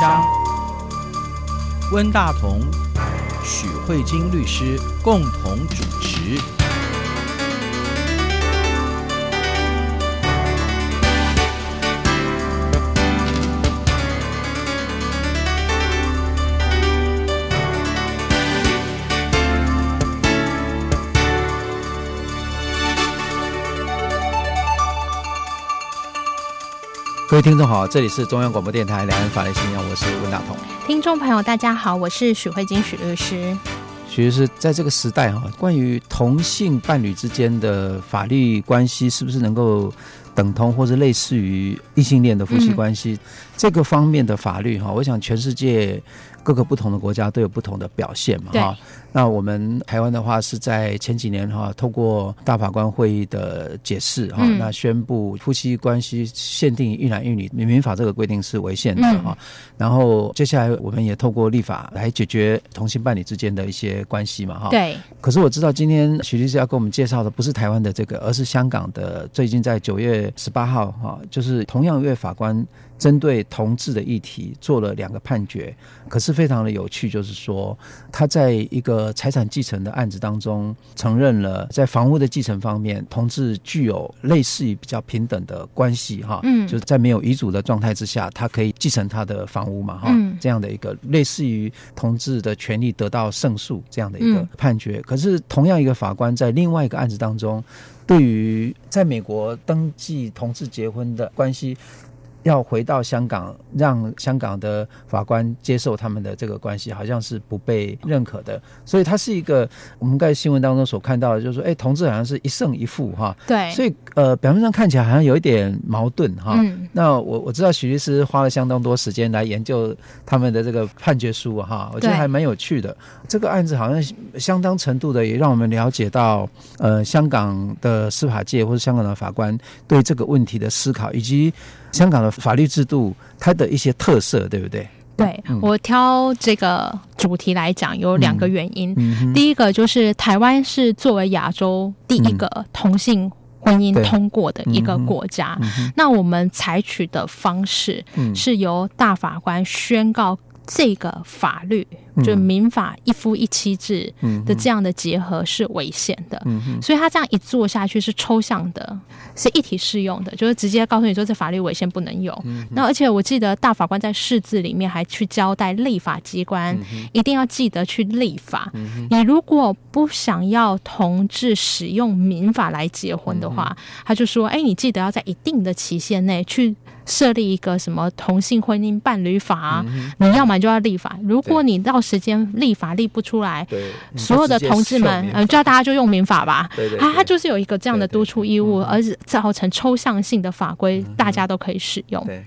箱，温大同、许慧晶律师共同主持。位听众好，这里是中央广播电台两岸法律信箱，我是温大同。听众朋友大家好，我是许慧金许律师。许律师，在这个时代哈，关于同性伴侣之间的法律关系，是不是能够等同或者类似于异性恋的夫妻关系？嗯、这个方面的法律哈，我想全世界。各个不同的国家都有不同的表现嘛，哈。那我们台湾的话是在前几年哈，透过大法官会议的解释哈，那宣布夫妻关系限定一男一女，民法这个规定是违宪的哈。然后接下来我们也透过立法来解决同性伴侣之间的一些关系嘛，哈。对。可是我知道今天许律师要给我们介绍的不是台湾的这个，而是香港的。最近在九月十八号哈，就是同样一位法官。针对同志的议题做了两个判决，可是非常的有趣，就是说他在一个财产继承的案子当中承认了，在房屋的继承方面，同志具有类似于比较平等的关系，哈，嗯，就是在没有遗嘱的状态之下，他可以继承他的房屋嘛，哈，这样的一个类似于同志的权利得到胜诉这样的一个判决。可是同样一个法官在另外一个案子当中，对于在美国登记同志结婚的关系。要回到香港，让香港的法官接受他们的这个关系，好像是不被认可的。所以它是一个我们在新闻当中所看到的，就是说，哎，同志好像是一胜一负哈。对。所以呃，表面上看起来好像有一点矛盾哈。嗯。那我我知道许律师花了相当多时间来研究他们的这个判决书哈，我觉得还蛮有趣的。这个案子好像相当程度的也让我们了解到，呃，香港的司法界或者香港的法官对这个问题的思考，以及。香港的法律制度，它的一些特色，对不对？对，我挑这个主题来讲，有两个原因。嗯、第一个就是台湾是作为亚洲第一个同性婚姻通过的一个国家，嗯、那我们采取的方式是由大法官宣告这个法律。就民法一夫一妻制的这样的结合是违宪的，所以他这样一做下去是抽象的，是一体适用的，就是直接告诉你说这法律违宪不能有。嗯、那而且我记得大法官在释字里面还去交代立法机关一定要记得去立法。嗯、你如果不想要同志使用民法来结婚的话，他就说：哎，你记得要在一定的期限内去设立一个什么同性婚姻伴侣法啊，你要么就要立法。如果你到时间立法立不出来，所有的同志们，嗯，叫大家就用民法吧。对对对，他就是有一个这样的督促义务，而造成抽象性的法规，大家都可以使用。对。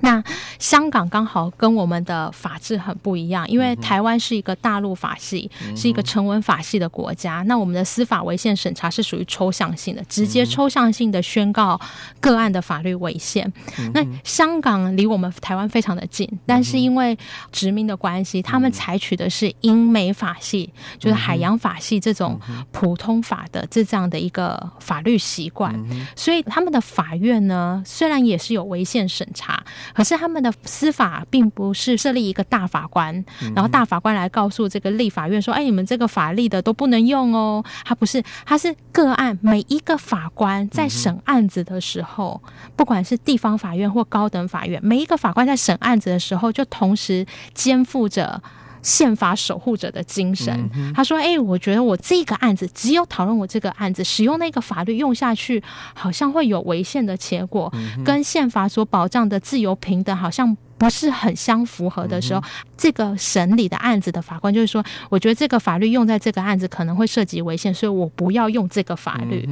那香港刚好跟我们的法制很不一样，因为台湾是一个大陆法系，是一个成文法系的国家。那我们的司法违宪审查是属于抽象性的，直接抽象性的宣告个案的法律违宪。那香港离我们台湾非常的近，但是因为殖民的关系，他们采取的是英美法系，就是海洋法系这种普通法的这这样的一个法律习惯，所以他们的法院呢，虽然也是有违宪审查。可是他们的司法并不是设立一个大法官，然后大法官来告诉这个立法院说：“哎，你们这个法律的都不能用哦。”他不是，他是个案，每一个法官在审案子的时候，不管是地方法院或高等法院，每一个法官在审案子的时候，就同时肩负着。宪法守护者的精神，他说：“哎，我觉得我这个案子，只有讨论我这个案子，使用那个法律用下去，好像会有违宪的结果，跟宪法所保障的自由平等好像不是很相符合的时候，这个审理的案子的法官就是说，我觉得这个法律用在这个案子可能会涉及违宪，所以我不要用这个法律。”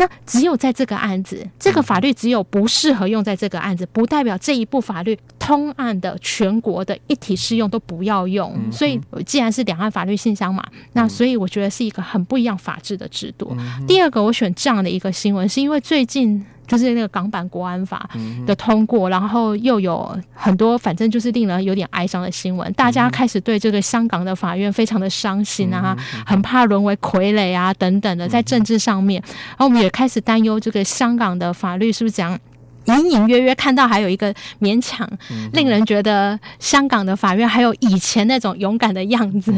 那只有在这个案子，这个法律只有不适合用在这个案子，不代表这一部法律通案的全国的一体适用都不要用。所以，既然是两岸法律信箱嘛，那所以我觉得是一个很不一样法治的制度。第二个，我选这样的一个新闻，是因为最近。就是那个港版国安法的通过，然后又有很多，反正就是令人有点哀伤的新闻。大家开始对这个香港的法院非常的伤心啊，很怕沦为傀儡啊等等的，在政治上面。然后我们也开始担忧这个香港的法律是不是这样隐隐约约看到还有一个勉强，令人觉得香港的法院还有以前那种勇敢的样子。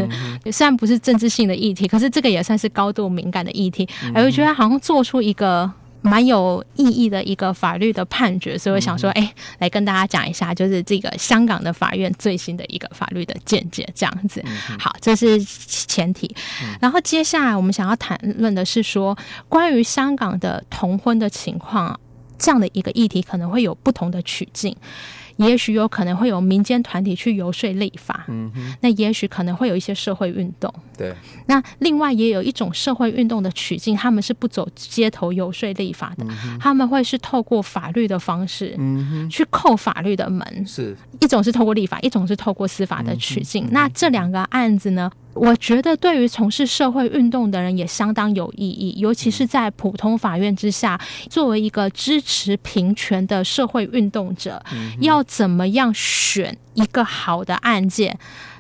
虽然不是政治性的议题，可是这个也算是高度敏感的议题，而我觉得好像做出一个。蛮有意义的一个法律的判决，所以我想说，哎、欸，来跟大家讲一下，就是这个香港的法院最新的一个法律的见解，这样子。好，这是前提。然后接下来我们想要谈论的是说，关于香港的同婚的情况，这样的一个议题可能会有不同的取径。也许有可能会有民间团体去游说立法，嗯哼，那也许可能会有一些社会运动，对。那另外也有一种社会运动的取径，他们是不走街头游说立法的，嗯，他们会是透过法律的方式，嗯哼，去扣法律的门，是一种是透过立法，一种是透过司法的取径，嗯。那这两个案子呢？我觉得对于从事社会运动的人也相当有意义，尤其是在普通法院之下，作为一个支持平权的社会运动者，要怎么样选一个好的案件，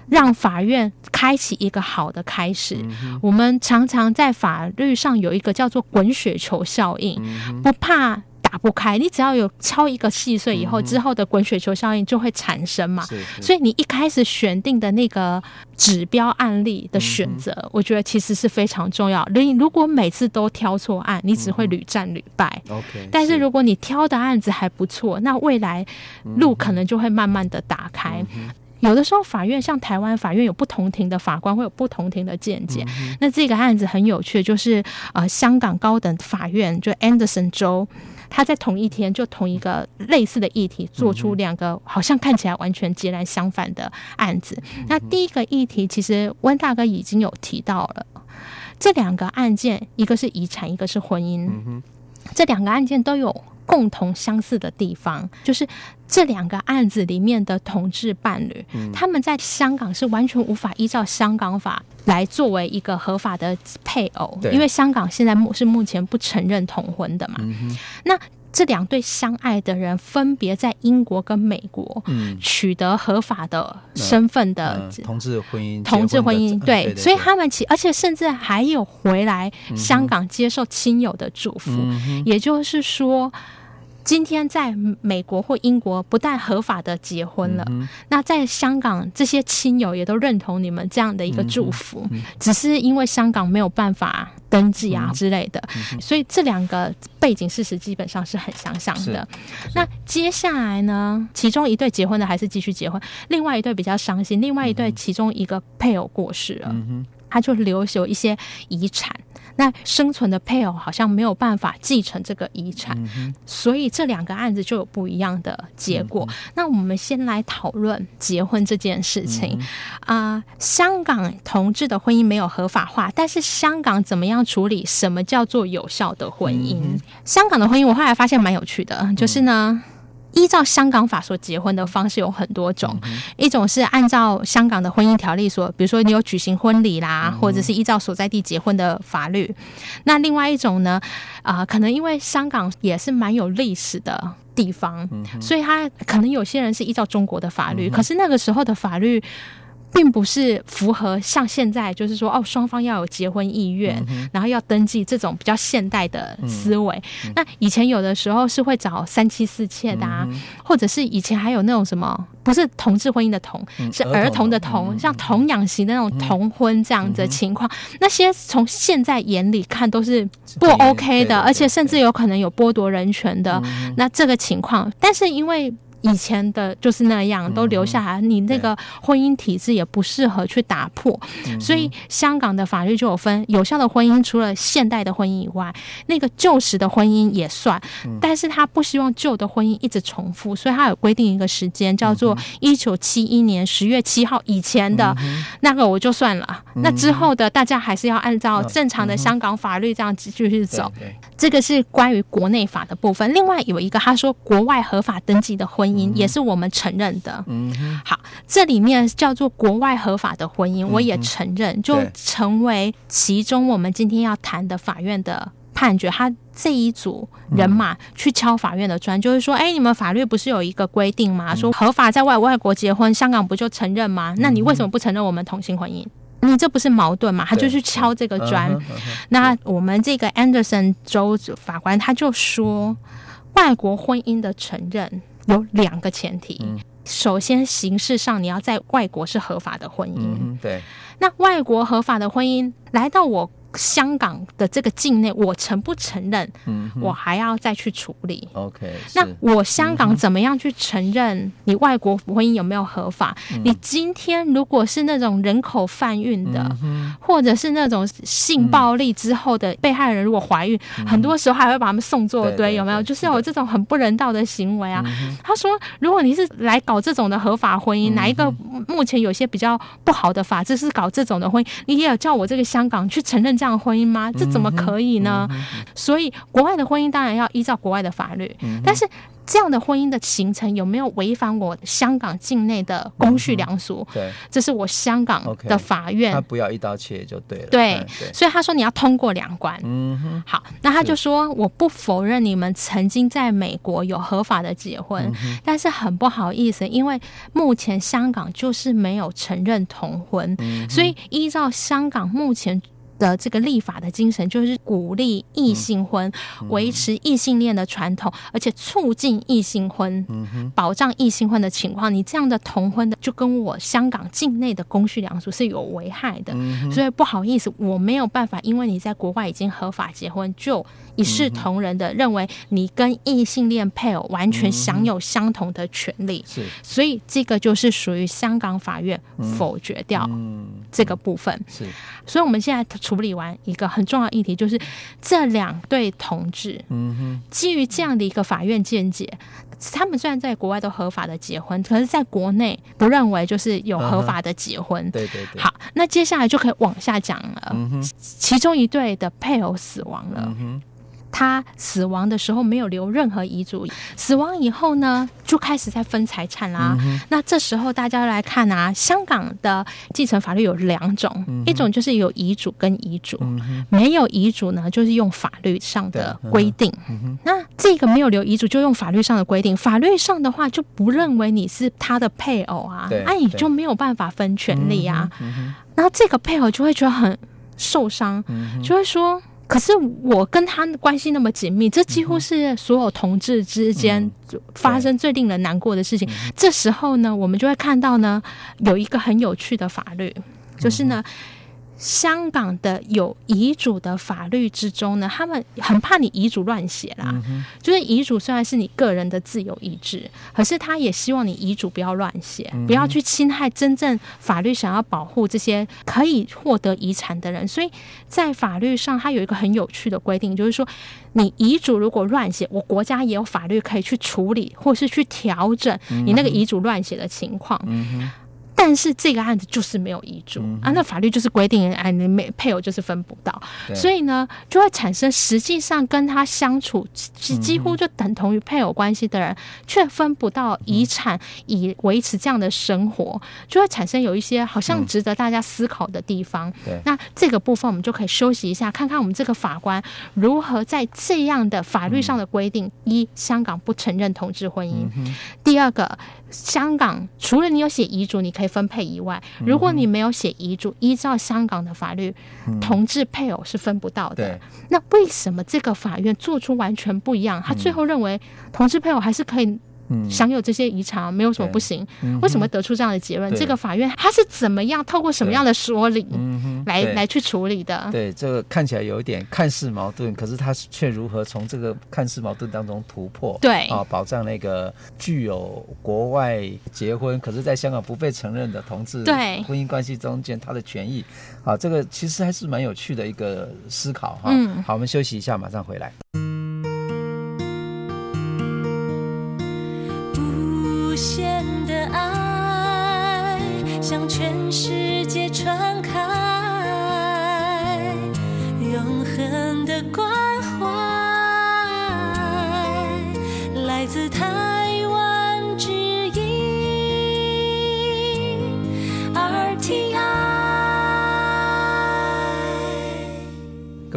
让法院开启一个好的开始？我们常常在法律上有一个叫做滚雪球效应，不怕。打不开，你只要有敲一个细碎以后，嗯、之后的滚雪球效应就会产生嘛。所以你一开始选定的那个指标案例的选择，嗯，我觉得其实是非常重要。你如果每次都挑错案，你只会屡战屡败。OK，但是如果你挑的案子还不错，那未来路可能就会慢慢的打开。嗯、有的时候法院像台湾法院有不同庭的法官会有不同庭的见解，嗯。那这个案子很有趣，就是呃香港高等法院就 Anderson 州。他在同一天就同一个类似的议题做出两个好像看起来完全截然相反的案子。那第一个议题其实温大哥已经有提到了，这两个案件一个是遗产，一个是婚姻，这两个案件都有。共同相似的地方，就是这两个案子里面的同志伴侣，嗯，他们在香港是完全无法依照香港法来作为一个合法的配偶，因为香港现在目是目前不承认同婚的嘛。嗯，那这两对相爱的人分别在英国跟美国取得合法的身份的、同志婚姻，同志婚姻对，所以他们其而且甚至还有回来香港接受亲友的祝福，嗯、也就是说。今天在美国或英国不但合法的结婚了，嗯，那在香港这些亲友也都认同你们这样的一个祝福，嗯，只是因为香港没有办法登记啊之类的，嗯，所以这两个背景事实基本上是很相像的。那接下来呢，其中一对结婚的还是继续结婚，另外一对比较伤心，另外一对其中一个配偶过世了，嗯，他就留有一些遗产。那生存的配偶好像没有办法继承这个遗产，嗯，所以这两个案子就有不一样的结果。嗯，那我们先来讨论结婚这件事情啊，嗯呃。香港同志的婚姻没有合法化，但是香港怎么样处理什么叫做有效的婚姻？嗯，香港的婚姻我后来发现蛮有趣的，就是呢。依照香港法所结婚的方式有很多种，一种是按照香港的婚姻条例所，比如说你有举行婚礼啦，或者是依照所在地结婚的法律。那另外一种呢，啊、呃，可能因为香港也是蛮有历史的地方，所以他可能有些人是依照中国的法律，可是那个时候的法律。并不是符合像现在，就是说哦，双方要有结婚意愿，嗯，然后要登记这种比较现代的思维，嗯。那以前有的时候是会找三妻四妾的啊，嗯，或者是以前还有那种什么，不是同志婚姻的同，嗯，是儿童的童，嗯，像童养媳的那种童婚这样子的情况，嗯，那些从现在眼里看都是不 OK 的，而且甚至有可能有剥夺人权的，嗯，那这个情况，但是因为。以前的就是那样，都留下来。你那个婚姻体制也不适合去打破，所以香港的法律就有分有效的婚姻，除了现代的婚姻以外，那个旧时的婚姻也算。但是他不希望旧的婚姻一直重复，所以他有规定一个时间，叫做一九七一年十月七号以前的那个我就算了，那之后的大家还是要按照正常的香港法律这样继续走。这个是关于国内法的部分。另外有一个他说国外合法登记的婚姻。也是我们承认的。嗯，好，这里面叫做国外合法的婚姻，我也承认，就成为其中我们今天要谈的法院的判决。他这一组人马去敲法院的砖，就是说，哎，你们法律不是有一个规定吗？说合法在外外国结婚，香港不就承认吗？那你为什么不承认我们同性婚姻？你这不是矛盾吗？他就去敲这个砖。那我们这个 Anderson 州法官他就说。外国婚姻的承认有两个前提。嗯首先，形式上你要在外国是合法的婚姻。嗯，对。那外国合法的婚姻来到我。香港的这个境内，我承不承认？嗯，我还要再去处理。OK，那我香港怎么样去承认你外国婚姻有没有合法？嗯、你今天如果是那种人口贩运的，嗯、或者是那种性暴力之后的被害人，如果怀孕，嗯、很多时候还会把他们送作堆，有没有？就是有这种很不人道的行为啊。嗯、他说，如果你是来搞这种的合法婚姻，嗯、哪一个目前有些比较不好的法制是搞这种的婚姻，你也有叫我这个香港去承认？这样婚姻吗？这怎么可以呢？嗯嗯、所以国外的婚姻当然要依照国外的法律，嗯、但是这样的婚姻的形成有没有违反我香港境内的公序良俗？嗯、对，这是我香港的法院。他不要一刀切就对了。对，对，所以他说你要通过两关。嗯哼，好，那他就说我不否认你们曾经在美国有合法的结婚，嗯、但是很不好意思，因为目前香港就是没有承认同婚，嗯、所以依照香港目前。的这个立法的精神就是鼓励异性婚，嗯、维持异性恋的传统，而且促进异性婚，嗯、保障异性婚的情况。你这样的同婚的，就跟我香港境内的公序良俗是有危害的。嗯、所以不好意思，我没有办法，因为你在国外已经合法结婚，就一视同仁的认为你跟异性恋配偶完全享有相同的权利。是、嗯，所以这个就是属于香港法院否决掉这个部分。是，所以我们现在。处理完一个很重要的议题，就是这两对同志，嗯哼，基于这样的一个法院见解，他们虽然在国外都合法的结婚，可是在国内不认为就是有合法的结婚。对对对。好，那接下来就可以往下讲了。嗯哼，其中一对的配偶死亡了。嗯哼。他死亡的时候没有留任何遗嘱，死亡以后呢，就开始在分财产啦。嗯、那这时候大家来看啊，香港的继承法律有两种，嗯、一种就是有遗嘱跟遗嘱，嗯、没有遗嘱呢，就是用法律上的规定。嗯、那这个没有留遗嘱，就用法律上的规定。法律上的话，就不认为你是他的配偶啊，那你就没有办法分权利啊。然后这个配偶就会觉得很受伤，嗯、就会说。可是我跟他关系那么紧密，这几乎是所有同志之间发生最令人难过的事情。嗯、这时候呢，我们就会看到呢，有一个很有趣的法律，就是呢。嗯香港的有遗嘱的法律之中呢，他们很怕你遗嘱乱写啦。嗯、就是遗嘱虽然是你个人的自由意志，可是他也希望你遗嘱不要乱写，嗯、不要去侵害真正法律想要保护这些可以获得遗产的人。所以在法律上，它有一个很有趣的规定，就是说，你遗嘱如果乱写，我国家也有法律可以去处理，或是去调整你那个遗嘱乱写的情况。但是这个案子就是没有遗嘱、嗯、啊，那法律就是规定，哎，你没配偶就是分不到，所以呢，就会产生实际上跟他相处几几乎就等同于配偶关系的人，却、嗯、分不到遗产以维持这样的生活，就会产生有一些好像值得大家思考的地方。嗯、那这个部分我们就可以休息一下，看看我们这个法官如何在这样的法律上的规定：嗯、一，香港不承认同志婚姻；嗯、第二个。香港除了你有写遗嘱，你可以分配以外，如果你没有写遗嘱，依照香港的法律，同志配偶是分不到的。对那为什么这个法院做出完全不一样？他最后认为同志配偶还是可以。享有这些遗产没有什么不行，嗯、为什么得出这样的结论？这个法院他是怎么样透过什么样的说理来来去处理的？对，这个看起来有一点看似矛盾，可是他却如何从这个看似矛盾当中突破？对啊，保障那个具有国外结婚，可是在香港不被承认的同志对婚姻关系中间他的权益啊，这个其实还是蛮有趣的一个思考哈。嗯，好，我们休息一下，马上回来。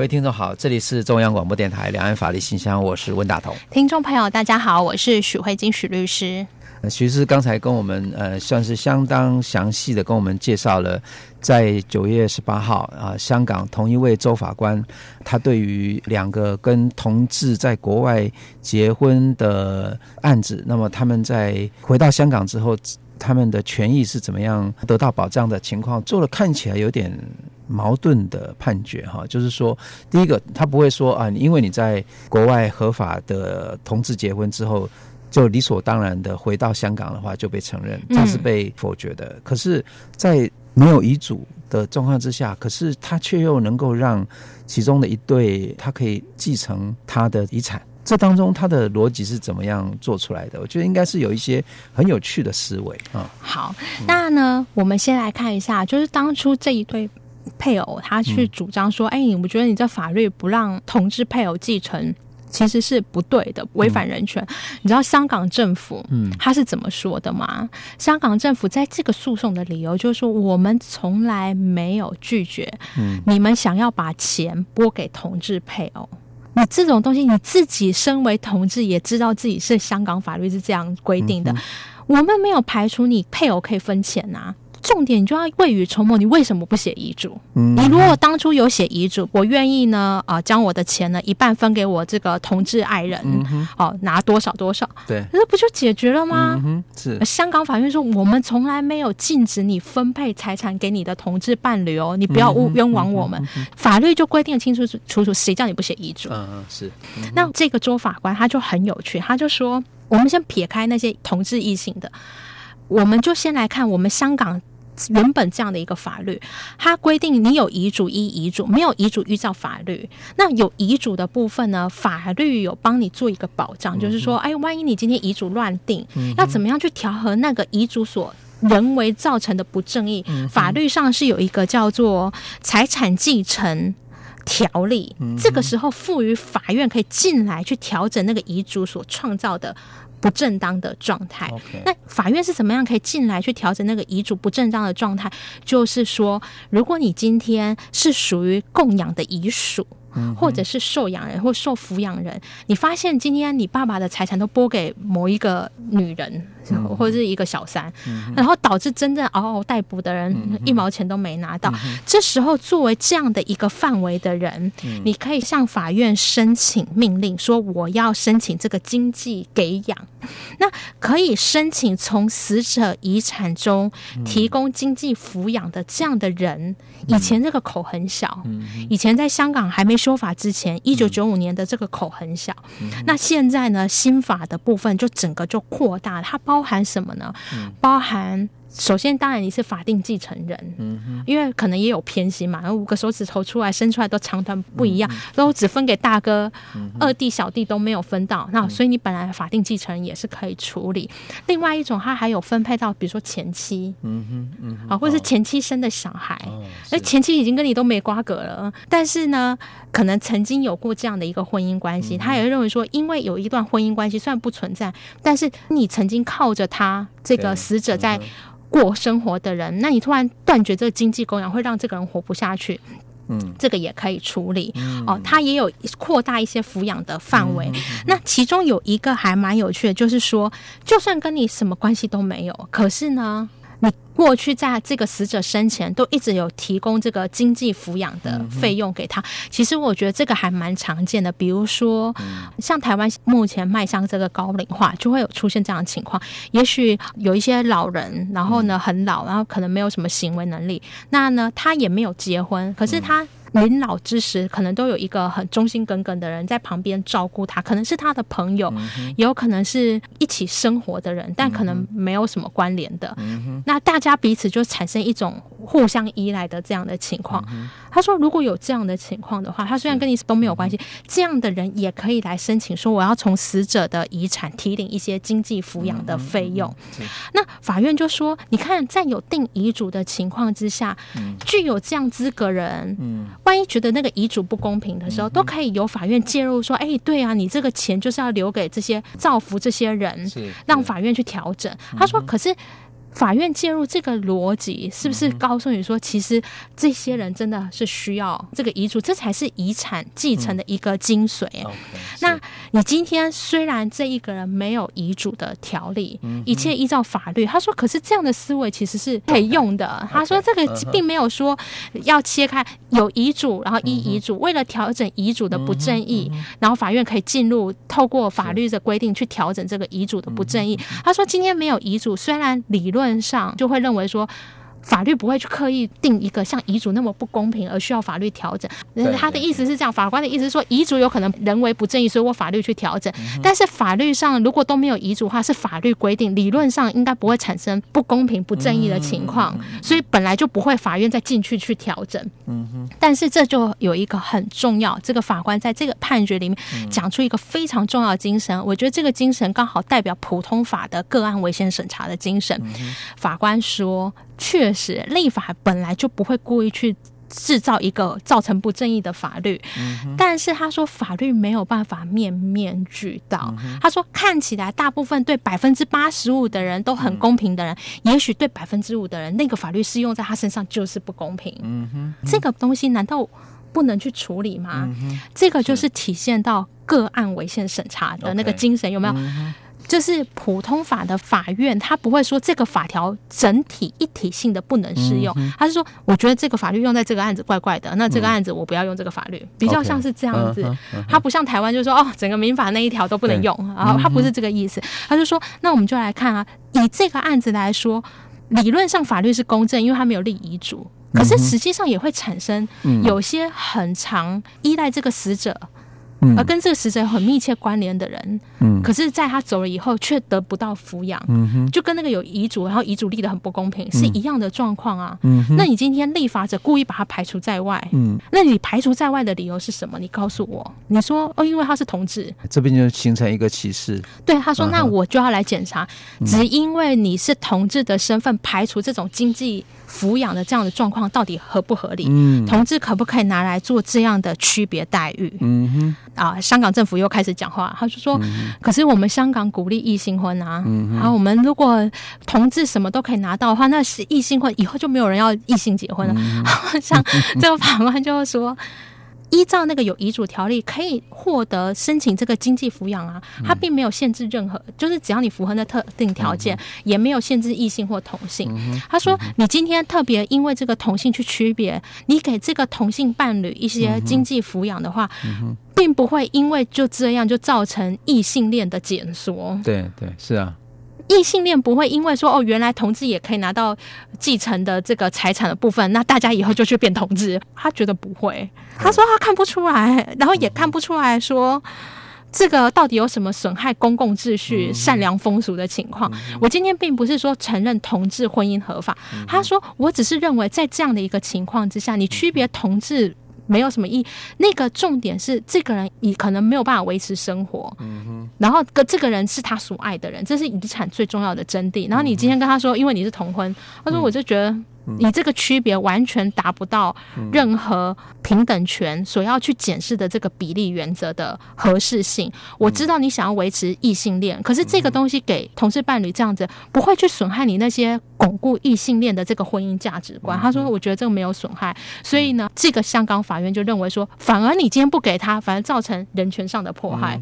位听众好，这里是中央广播电台两岸法律信箱，我是温大同。听众朋友大家好，我是许慧金许律师。徐师刚才跟我们呃算是相当详细的跟我们介绍了，在九月十八号啊，香港同一位周法官，他对于两个跟同志在国外结婚的案子，那么他们在回到香港之后，他们的权益是怎么样得到保障的情况，做了看起来有点矛盾的判决哈，就是说，第一个他不会说啊，因为你在国外合法的同志结婚之后。就理所当然的回到香港的话就被承认，这是被否决的。嗯、可是，在没有遗嘱的状况之下，可是他却又能够让其中的一对他可以继承他的遗产，这当中他的逻辑是怎么样做出来的？我觉得应该是有一些很有趣的思维啊。好，那呢，我们先来看一下，就是当初这一对配偶他去主张说：“哎、嗯，我觉得你这法律不让同志配偶继承。”其实是不对的，违反人权。嗯、你知道香港政府，嗯，他是怎么说的吗？嗯、香港政府在这个诉讼的理由就是说，我们从来没有拒绝，嗯，你们想要把钱拨给同志配偶，你这种东西，你自己身为同志也知道自己是香港法律是这样规定的，嗯、我们没有排除你配偶可以分钱呐、啊。重点你就要未雨绸缪，你为什么不写遗嘱？嗯、你如果当初有写遗嘱，我愿意呢啊，将我的钱呢一半分给我这个同志爱人，哦、拿多少多少，对，那不就解决了吗？嗯、是香港法院说，我们从来没有禁止你分配财产给你的同志伴侣哦，你不要误冤枉我们，法律就规定清楚楚楚，谁叫你不写遗嘱？嗯嗯是。嗯、那这个周法官他就很有趣，他就说，我们先撇开那些同志异性的，我们就先来看我们香港。原本这样的一个法律，它规定你有遗嘱依遗嘱，没有遗嘱依照法律。那有遗嘱的部分呢，法律有帮你做一个保障，嗯、就是说，哎，万一你今天遗嘱乱定，嗯、要怎么样去调和那个遗嘱所人为造成的不正义？法律上是有一个叫做财产继承条例，嗯、这个时候赋予法院可以进来去调整那个遗嘱所创造的。不正当的状态那法院是怎么样可以进来去调整那个遗嘱不正当的状态？就是说，如果你今天是属于供养的遗属。或者是受养人或受抚养人，你发现今天你爸爸的财产都拨给某一个女人，或者是一个小三，然后导致真正嗷嗷待哺的人一毛钱都没拿到。这时候，作为这样的一个范围的人，你可以向法院申请命令，说我要申请这个经济给养。那可以申请从死者遗产中提供经济抚养的这样的人，以前这个口很小，以前在香港还没。修法之前，一九九五年的这个口很小，嗯、那现在呢，新法的部分就整个就扩大，它包含什么呢？嗯、包含。首先，当然你是法定继承人，嗯、哼因为可能也有偏心嘛，然后五个手指头出来伸出来都长短不一样，都只分给大哥，嗯、二弟小弟都没有分到，那所以你本来法定继承人也是可以处理。嗯、另外一种，他还有分配到，比如说前妻，嗯哼，嗯哼，啊，或者是前妻生的小孩，那、哦，前妻已经跟你都没瓜葛了，但是呢，可能曾经有过这样的一个婚姻关系，嗯、他也认为说，因为有一段婚姻关系虽然不存在，但是你曾经靠着他这个死者在。过生活的人，那你突然断绝这个经济供养，会让这个人活不下去。嗯，这个也可以处理。嗯、哦，他也有扩大一些抚养的范围。那其中有一个还蛮有趣的，就是说，就算跟你什么关系都没有，可是呢，你过去在这个死者生前都一直有提供这个经济抚养的费用给他。其实我觉得这个还蛮常见的，比如说像台湾目前迈向这个高龄化，就会有出现这样的情况。也许有一些老人，然后呢很老，然后可能没有什么行为能力，那呢他也没有结婚，可是他。临老之时，可能都有一个很忠心耿耿的人在旁边照顾他，可能是他的朋友，嗯、也有可能是一起生活的人，但可能没有什么关联的。嗯、那大家彼此就产生一种互相依赖的这样的情况。嗯、他说，如果有这样的情况的话，他虽然跟你都没有关系，这样的人也可以来申请说，我要从死者的遗产提领一些经济抚养的费用。嗯、那法院就说，你看，在有定遗嘱的情况之下，嗯、具有这样资格人，嗯万一觉得那个遗嘱不公平的时候，嗯、都可以由法院介入，说：“哎，对啊，你这个钱就是要留给这些造福这些人，让法院去调整。”他说：“可是。”法院介入这个逻辑，是不是告诉你说，其实这些人真的是需要这个遗嘱，这才是遗产继承的一个精髓。那你今天虽然这一个人没有遗嘱的条例，一切依照法律。他说，可是这样的思维其实是可以用的。他说，这个并没有说要切开有遗嘱，然后依遗嘱，为了调整遗嘱的不正义，然后法院可以进入透过法律的规定去调整这个遗嘱的不正义。他说，今天没有遗嘱，虽然理论上就会认为说。法律不会去刻意定一个像遗嘱那么不公平而需要法律调整。他的意思是这样，法官的意思是说，遗嘱有可能人为不正义，所以我法律去调整。但是法律上如果都没有遗嘱的话，是法律规定，理论上应该不会产生不公平、不正义的情况，所以本来就不会法院再进去去调整。但是这就有一个很重要，这个法官在这个判决里面讲出一个非常重要的精神，我觉得这个精神刚好代表普通法的个案违宪审查的精神。法官说。确实，立法本来就不会故意去制造一个造成不正义的法律，嗯、但是他说法律没有办法面面俱到。嗯、他说看起来大部分对百分之八十五的人都很公平的人，嗯、也许对百分之五的人，那个法律适用在他身上就是不公平。这个东西难道不能去处理吗？嗯、这个就是体现到个案违宪审查的那个精神，有没有？嗯就是普通法的法院，他不会说这个法条整体一体性的不能适用，他是说，我觉得这个法律用在这个案子怪怪的，那这个案子我不要用这个法律，比较像是这样子。他不像台湾，就是说哦，整个民法那一条都不能用，然后他不是这个意思，他就说，那我们就来看啊，以这个案子来说，理论上法律是公正，因为他没有立遗嘱，可是实际上也会产生有些很常依赖这个死者。而跟这个死者很密切关联的人，嗯，可是在他走了以后却得不到抚养，嗯哼，就跟那个有遗嘱，然后遗嘱立的很不公平，是一样的状况啊。嗯，那你今天立法者故意把他排除在外，嗯，那你排除在外的理由是什么？你告诉我。你说哦，因为他是同志，这边就形成一个歧视。对，他说，那我就要来检查，只因为你是同志的身份，排除这种经济。抚养的这样的状况到底合不合理？嗯，同志可不可以拿来做这样的区别待遇？嗯哼，啊，香港政府又开始讲话，他就说：“嗯、可是我们香港鼓励异性婚啊，嗯哼，然后我们如果同志什么都可以拿到的话，那是异性婚以后就没有人要异性结婚了。嗯哼” 像这个法官就说。依照那个有遗嘱条例，可以获得申请这个经济抚养啊，他并没有限制任何，就是只要你符合那特定条件，也没有限制异性或同性。他说，你今天特别因为这个同性去区别，你给这个同性伴侣一些经济抚养的话，并不会因为就这样就造成异性恋的减缩。对对，是啊。异性恋不会因为说哦，原来同志也可以拿到继承的这个财产的部分，那大家以后就去变同志。他觉得不会，他说他看不出来，然后也看不出来说这个到底有什么损害公共秩序、善良风俗的情况。我今天并不是说承认同志婚姻合法，他说我只是认为在这样的一个情况之下，你区别同志。没有什么意义，那个重点是这个人你可能没有办法维持生活，嗯哼，然后跟这个人是他所爱的人，这是遗产最重要的真谛。然后你今天跟他说，因为你是同婚，他说我就觉得。你这个区别完全达不到任何平等权所要去检视的这个比例原则的合适性。我知道你想要维持异性恋，可是这个东西给同事伴侣这样子不会去损害你那些巩固异性恋的这个婚姻价值观。他说：“我觉得这个没有损害。”所以呢，这个香港法院就认为说，反而你今天不给他，反而造成人权上的迫害。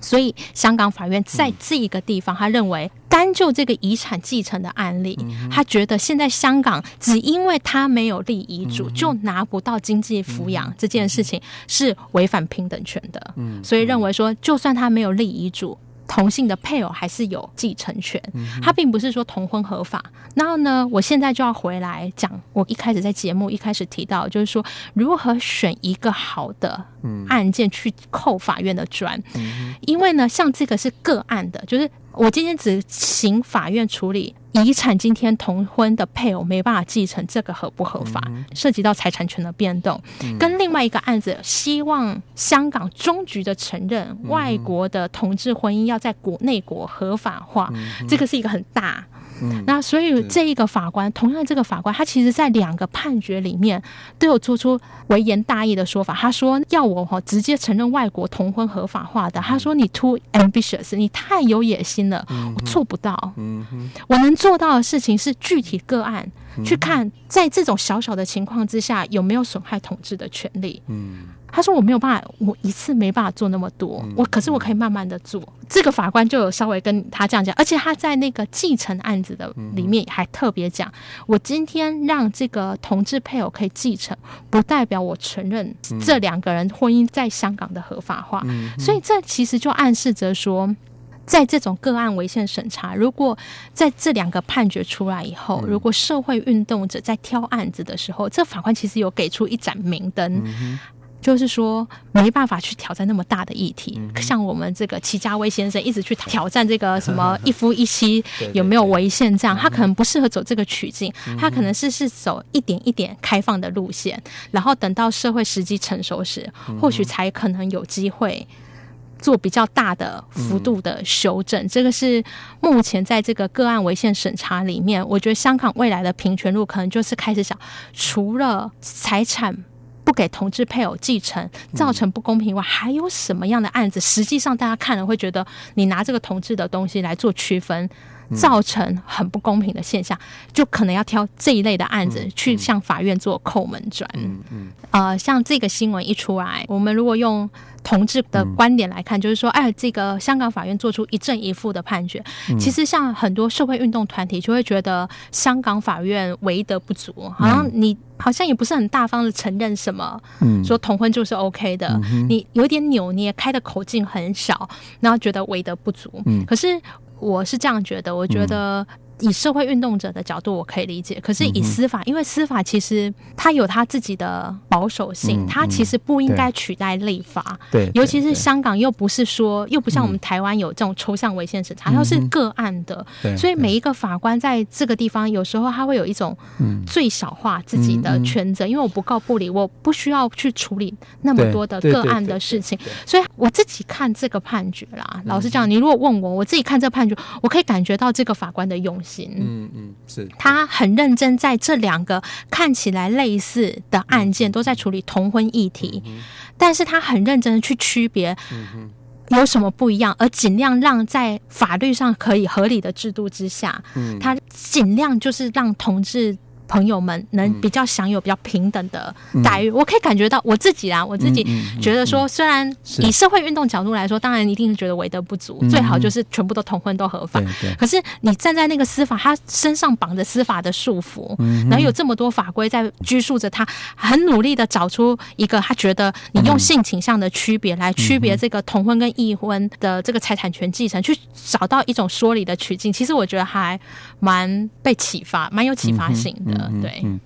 所以香港法院在这一个地方，他认为。单就这个遗产继承的案例，他觉得现在香港只因为他没有立遗嘱，就拿不到经济抚养这件事情是违反平等权的。所以认为说，就算他没有立遗嘱。同性的配偶还是有继承权，他并不是说同婚合法。然后呢，我现在就要回来讲，我一开始在节目一开始提到，就是说如何选一个好的案件去扣法院的砖，因为呢，像这个是个案的，就是我今天只请法院处理。遗产今天同婚的配偶没办法继承，这个合不合法？涉及到财产权的变动，跟另外一个案子，希望香港终局的承认外国的同志婚姻要在国内国合法化，这个是一个很大。嗯、那所以这一个法官，同样这个法官，他其实在两个判决里面都有做出微言大义的说法。他说要我哈直接承认外国同婚合法化的，他说你 too ambitious，你太有野心了，我做不到。嗯，我能做到的事情是具体个案去看，在这种小小的情况之下有没有损害统治的权利。嗯。他说我没有办法，我一次没办法做那么多，我可是我可以慢慢的做。这个法官就有稍微跟他这样讲，而且他在那个继承案子的里面还特别讲，我今天让这个同志配偶可以继承，不代表我承认这两个人婚姻在香港的合法化。所以这其实就暗示着说，在这种个案违宪审查，如果在这两个判决出来以后，如果社会运动者在挑案子的时候，这法官其实有给出一盏明灯。就是说没办法去挑战那么大的议题，像我们这个齐家威先生一直去挑战这个什么 一夫一妻有没有违宪这样，他可能不适合走这个曲径，他可能是是走一点一点开放的路线，然后等到社会时机成熟时，或许才可能有机会做比较大的幅度的修正。这个是目前在这个个案违宪审查里面，我觉得香港未来的平权路可能就是开始想，除了财产。不给同志配偶继承，造成不公平以外，还有什么样的案子？实际上，大家看了会觉得，你拿这个同志的东西来做区分，造成很不公平的现象，就可能要挑这一类的案子去向法院做叩门转。嗯嗯。呃，像这个新闻一出来，我们如果用。同志的观点来看，就是说，哎，这个香港法院做出一正一负的判决。其实，像很多社会运动团体就会觉得香港法院为德不足，好像你好像也不是很大方的承认什么，说同婚就是 OK 的，你有点扭捏，开的口径很小，然后觉得为德不足。可是我是这样觉得，我觉得。以社会运动者的角度，我可以理解。可是以司法，因为司法其实它有它自己的保守性，它其实不应该取代立法。对，尤其是香港又不是说，又不像我们台湾有这种抽象违宪审查，它是个案的。所以每一个法官在这个地方，有时候他会有一种最小化自己的权责，因为我不告不理，我不需要去处理那么多的个案的事情。所以我自己看这个判决啦，老实讲，你如果问我，我自己看这个判决，我可以感觉到这个法官的用心。嗯嗯，是他很认真，在这两个看起来类似的案件，都在处理同婚议题，但是他很认真的去区别有什么不一样，而尽量让在法律上可以合理的制度之下，他尽量就是让同志。朋友们能比较享有比较平等的待遇，嗯、我可以感觉到我自己啊，我自己觉得说，虽然以社会运动角度来说，当然一定是觉得为德不足，嗯、最好就是全部都同婚都合法。可是你站在那个司法，他身上绑着司法的束缚，嗯、然后有这么多法规在拘束着他，很努力的找出一个他觉得你用性倾向的区别来区别这个同婚跟异婚的这个财产权继承，去找到一种说理的取径。其实我觉得还蛮被启发，蛮有启发性的。嗯，对，嗯，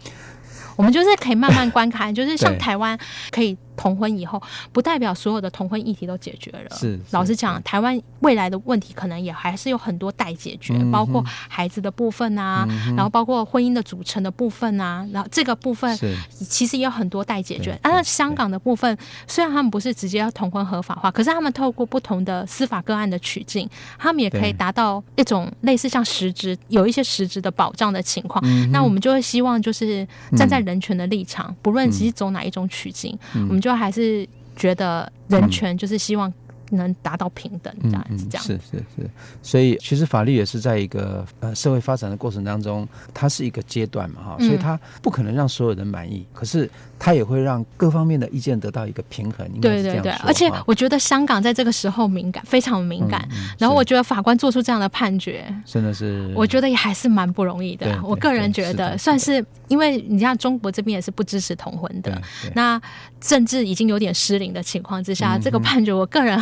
我们就是可以慢慢观看，就是像台湾可以。同婚以后，不代表所有的同婚议题都解决了。是，老实讲，台湾未来的问题可能也还是有很多待解决，包括孩子的部分啊，然后包括婚姻的组成的部分啊，然后这个部分其实也有很多待解决。而香港的部分，虽然他们不是直接要同婚合法化，可是他们透过不同的司法个案的取径，他们也可以达到一种类似像实质有一些实质的保障的情况。那我们就会希望，就是站在人权的立场，不论其实走哪一种取径，我们。就还是觉得人权就是希望能达到平等这样子，这样是是是，所以其实法律也是在一个呃社会发展的过程当中，它是一个阶段嘛哈，所以它不可能让所有人满意，可是。它也会让各方面的意见得到一个平衡。对对对，而且我觉得香港在这个时候敏感，非常敏感。然后我觉得法官做出这样的判决，真的是，我觉得也还是蛮不容易的。我个人觉得算是，因为你像中国这边也是不支持同婚的，那政治已经有点失灵的情况之下，这个判决，我个人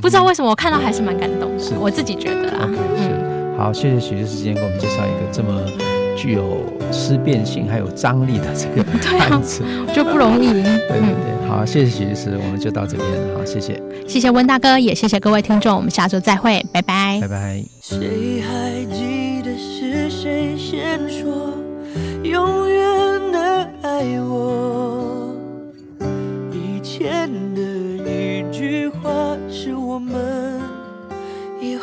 不知道为什么我看到还是蛮感动的。我自己觉得啦。嗯，好，谢谢许律师今天给我们介绍一个这么。具有思辨性还有张力的这个 案子，我觉得不容易。对对对，好，谢谢许律师，我们就到这边了。好，谢谢，谢谢温大哥，也谢谢各位听众，我们下周再会，拜拜，拜拜。谁还记得是谁先说永远的爱我？